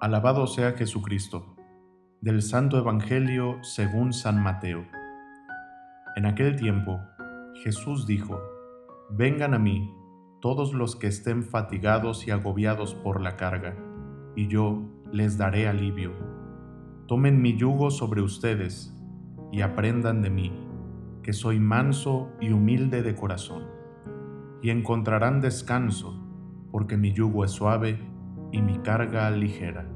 Alabado sea Jesucristo. Del Santo Evangelio según San Mateo. En aquel tiempo, Jesús dijo, Vengan a mí todos los que estén fatigados y agobiados por la carga, y yo les daré alivio. Tomen mi yugo sobre ustedes y aprendan de mí, que soy manso y humilde de corazón, y encontrarán descanso, porque mi yugo es suave y mi carga ligera.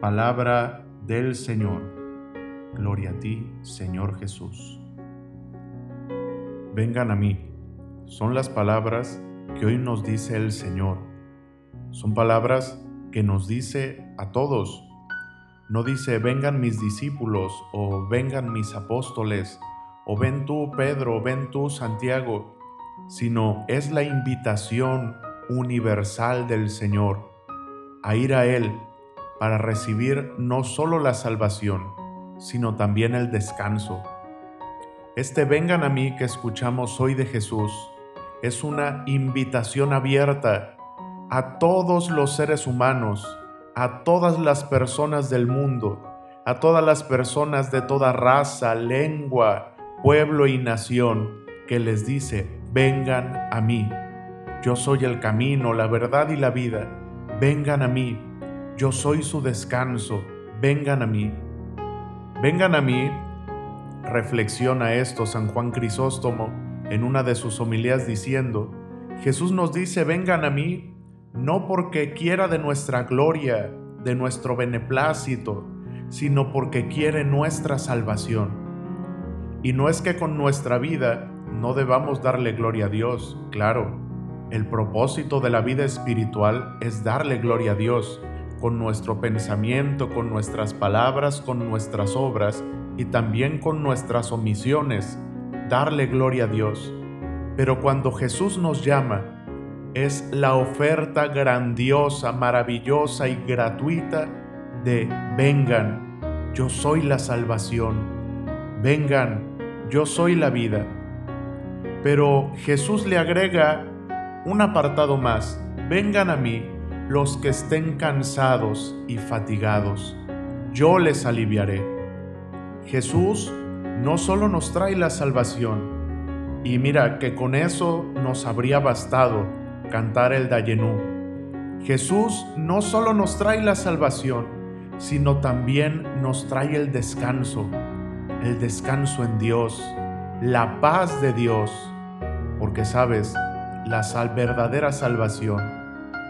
Palabra del Señor. Gloria a ti, Señor Jesús. Vengan a mí. Son las palabras que hoy nos dice el Señor. Son palabras que nos dice a todos. No dice vengan mis discípulos o vengan mis apóstoles o ven tú Pedro, ven tú Santiago, sino es la invitación universal del Señor, a ir a Él para recibir no solo la salvación, sino también el descanso. Este vengan a mí que escuchamos hoy de Jesús es una invitación abierta a todos los seres humanos, a todas las personas del mundo, a todas las personas de toda raza, lengua, pueblo y nación, que les dice, vengan a mí. Yo soy el camino, la verdad y la vida. Vengan a mí. Yo soy su descanso. Vengan a mí. Vengan a mí. Reflexiona esto San Juan Crisóstomo en una de sus homilías diciendo, Jesús nos dice, vengan a mí, no porque quiera de nuestra gloria, de nuestro beneplácito, sino porque quiere nuestra salvación. Y no es que con nuestra vida no debamos darle gloria a Dios, claro, el propósito de la vida espiritual es darle gloria a Dios con nuestro pensamiento, con nuestras palabras, con nuestras obras y también con nuestras omisiones, darle gloria a Dios. Pero cuando Jesús nos llama, es la oferta grandiosa, maravillosa y gratuita de vengan, yo soy la salvación, vengan, yo soy la vida. Pero Jesús le agrega un apartado más, vengan a mí los que estén cansados y fatigados, yo les aliviaré. Jesús no solo nos trae la salvación, y mira que con eso nos habría bastado cantar el Dayenú. Jesús no solo nos trae la salvación, sino también nos trae el descanso, el descanso en Dios, la paz de Dios, porque sabes, la verdadera salvación,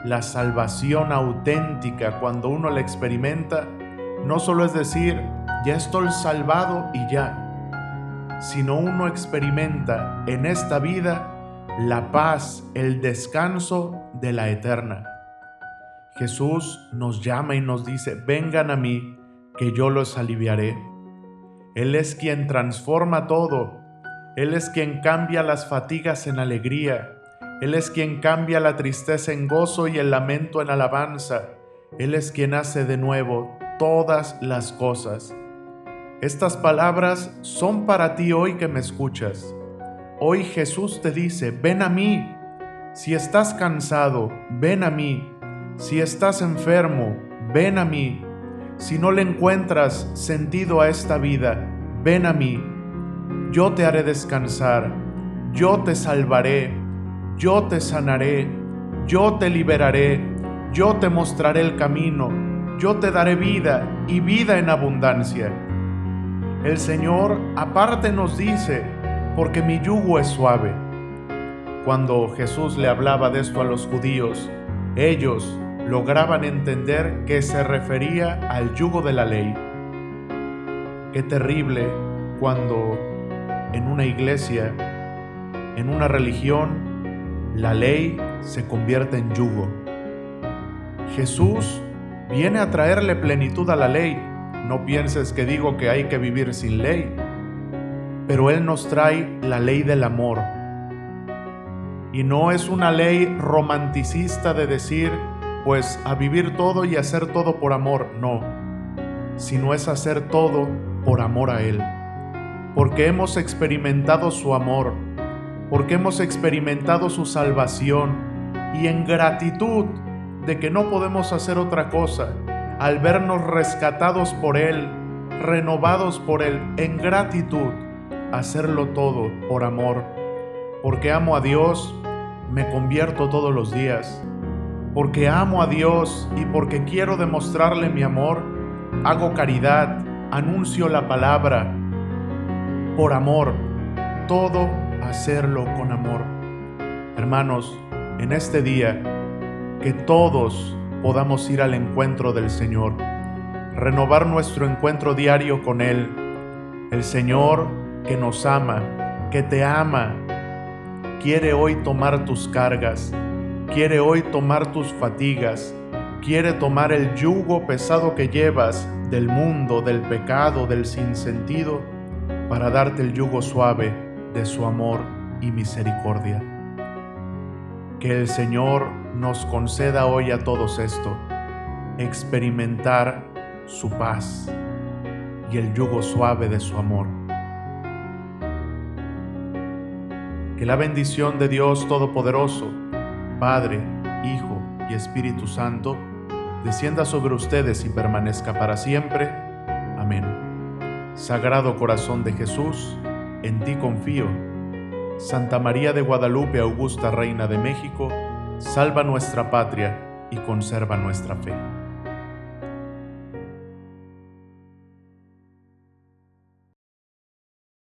la salvación auténtica cuando uno la experimenta, no solo es decir, ya estoy salvado y ya, sino uno experimenta en esta vida la paz, el descanso de la eterna. Jesús nos llama y nos dice, vengan a mí, que yo los aliviaré. Él es quien transforma todo, Él es quien cambia las fatigas en alegría, él es quien cambia la tristeza en gozo y el lamento en alabanza. Él es quien hace de nuevo todas las cosas. Estas palabras son para ti hoy que me escuchas. Hoy Jesús te dice, ven a mí. Si estás cansado, ven a mí. Si estás enfermo, ven a mí. Si no le encuentras sentido a esta vida, ven a mí. Yo te haré descansar. Yo te salvaré yo te sanaré, yo te liberaré, yo te mostraré el camino, yo te daré vida y vida en abundancia. El Señor aparte nos dice, porque mi yugo es suave. Cuando Jesús le hablaba de esto a los judíos, ellos lograban entender que se refería al yugo de la ley. Qué terrible cuando en una iglesia, en una religión, la ley se convierte en yugo. Jesús viene a traerle plenitud a la ley. No pienses que digo que hay que vivir sin ley, pero Él nos trae la ley del amor. Y no es una ley romanticista de decir, pues a vivir todo y hacer todo por amor, no, sino es hacer todo por amor a Él, porque hemos experimentado su amor, porque hemos experimentado su salvación y en gratitud de que no podemos hacer otra cosa al vernos rescatados por Él, renovados por Él, en gratitud, hacerlo todo por amor. Porque amo a Dios, me convierto todos los días. Porque amo a Dios y porque quiero demostrarle mi amor, hago caridad, anuncio la palabra. Por amor, todo hacerlo con amor. Hermanos, en este día, que todos podamos ir al encuentro del Señor, renovar nuestro encuentro diario con Él. El Señor que nos ama, que te ama, quiere hoy tomar tus cargas, quiere hoy tomar tus fatigas, quiere tomar el yugo pesado que llevas del mundo, del pecado, del sinsentido, para darte el yugo suave de su amor y misericordia. Que el Señor nos conceda hoy a todos esto, experimentar su paz y el yugo suave de su amor. Que la bendición de Dios Todopoderoso, Padre, Hijo y Espíritu Santo, descienda sobre ustedes y permanezca para siempre. Amén. Sagrado Corazón de Jesús, en ti confío Santa María de Guadalupe, Augusta Reina de México, salva nuestra patria y conserva nuestra fe.